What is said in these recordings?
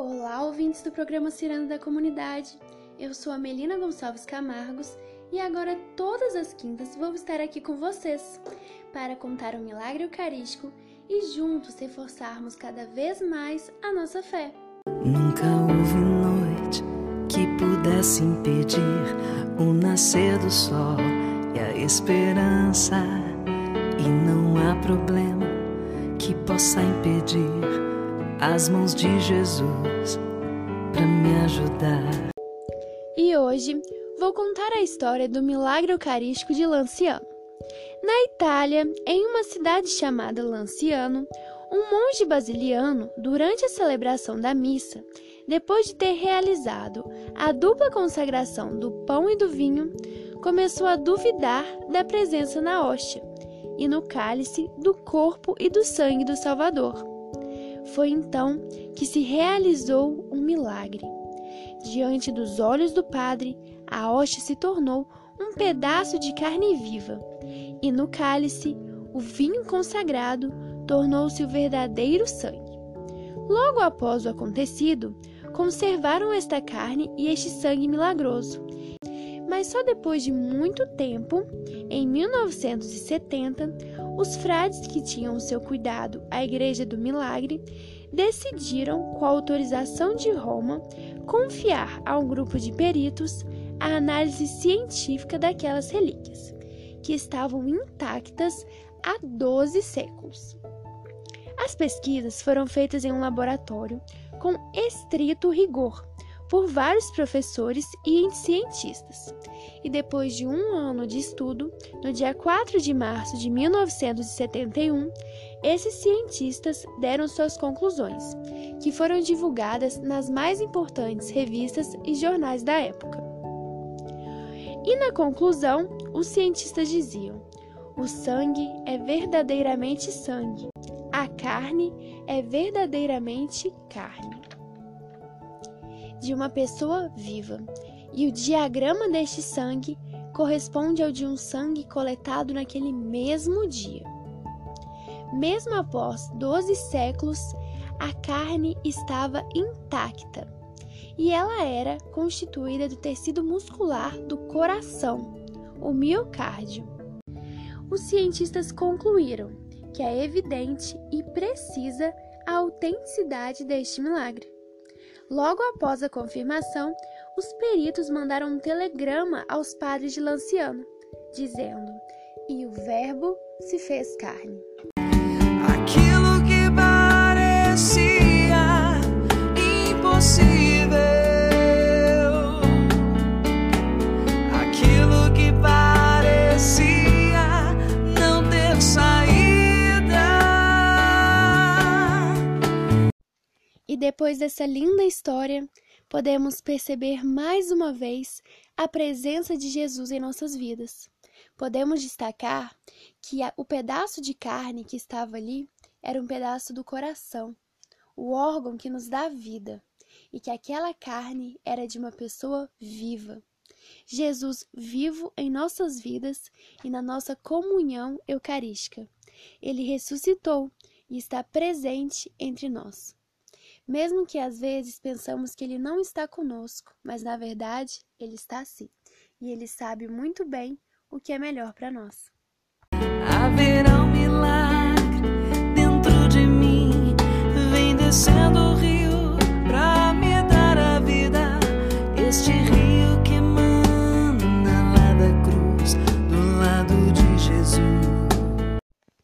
Olá, ouvintes do programa Ciranda da Comunidade. Eu sou a Melina Gonçalves Camargos e agora, todas as quintas, vou estar aqui com vocês para contar o milagre eucarístico e juntos reforçarmos cada vez mais a nossa fé. Nunca houve noite que pudesse impedir o nascer do sol e a esperança, e não há problema que possa impedir as mãos de Jesus para me ajudar. E hoje vou contar a história do milagre eucarístico de Lanciano. Na Itália, em uma cidade chamada Lanciano, um monge basiliano, durante a celebração da missa, depois de ter realizado a dupla consagração do pão e do vinho, começou a duvidar da presença na hóstia e no cálice do corpo e do sangue do Salvador. Foi então que se realizou um milagre. Diante dos olhos do padre, a hóstia se tornou um pedaço de carne viva, e no cálice, o vinho consagrado tornou-se o verdadeiro sangue. Logo após o acontecido, conservaram esta carne e este sangue milagroso. Mas só depois de muito tempo, em 1970, os frades que tinham o seu cuidado a Igreja do Milagre decidiram, com a autorização de Roma, confiar a um grupo de peritos a análise científica daquelas relíquias, que estavam intactas há 12 séculos. As pesquisas foram feitas em um laboratório com estrito rigor por vários professores e cientistas. E depois de um ano de estudo, no dia 4 de março de 1971, esses cientistas deram suas conclusões, que foram divulgadas nas mais importantes revistas e jornais da época. E na conclusão, os cientistas diziam: o sangue é verdadeiramente sangue, a carne é verdadeiramente carne. De uma pessoa viva, e o diagrama deste sangue corresponde ao de um sangue coletado naquele mesmo dia. Mesmo após 12 séculos, a carne estava intacta e ela era constituída do tecido muscular do coração, o miocárdio. Os cientistas concluíram que é evidente e precisa a autenticidade deste milagre. Logo após a confirmação, os peritos mandaram um telegrama aos padres de Lanciano, dizendo: E o Verbo se fez carne. Depois dessa linda história, podemos perceber mais uma vez a presença de Jesus em nossas vidas. Podemos destacar que o pedaço de carne que estava ali era um pedaço do coração, o órgão que nos dá vida, e que aquela carne era de uma pessoa viva. Jesus vivo em nossas vidas e na nossa comunhão eucarística. Ele ressuscitou e está presente entre nós. Mesmo que às vezes pensamos que ele não está conosco, mas na verdade ele está sim. E ele sabe muito bem o que é melhor para nós. Haverá um milagre dentro de mim. Vem descendo o rio pra me dar a vida. Este rio que emana lá da cruz, do lado de Jesus.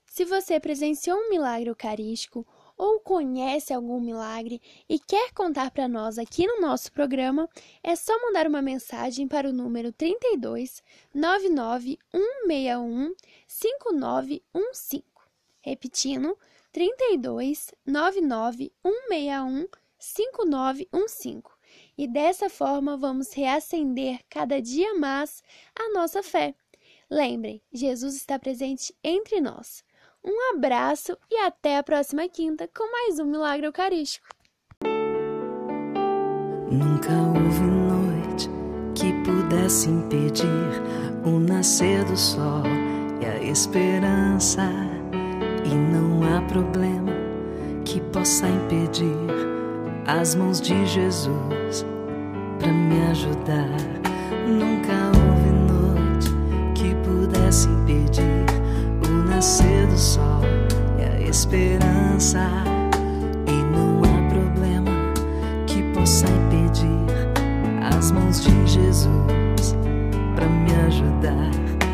Se você presenciou um milagre eucarístico ou conhece algum milagre e quer contar para nós aqui no nosso programa, é só mandar uma mensagem para o número 32 99 161 5915. Repetindo, 32 99 161 5915. E dessa forma vamos reacender cada dia mais a nossa fé. Lembrem, Jesus está presente entre nós. Um abraço e até a próxima quinta com mais um Milagre Eucarístico. Nunca houve noite que pudesse impedir o nascer do sol e a esperança. E não há problema que possa impedir as mãos de Jesus para me ajudar. Nunca houve noite que pudesse impedir o nascer do sol e a esperança. E não há problema que possa impedir as mãos de Jesus para me ajudar.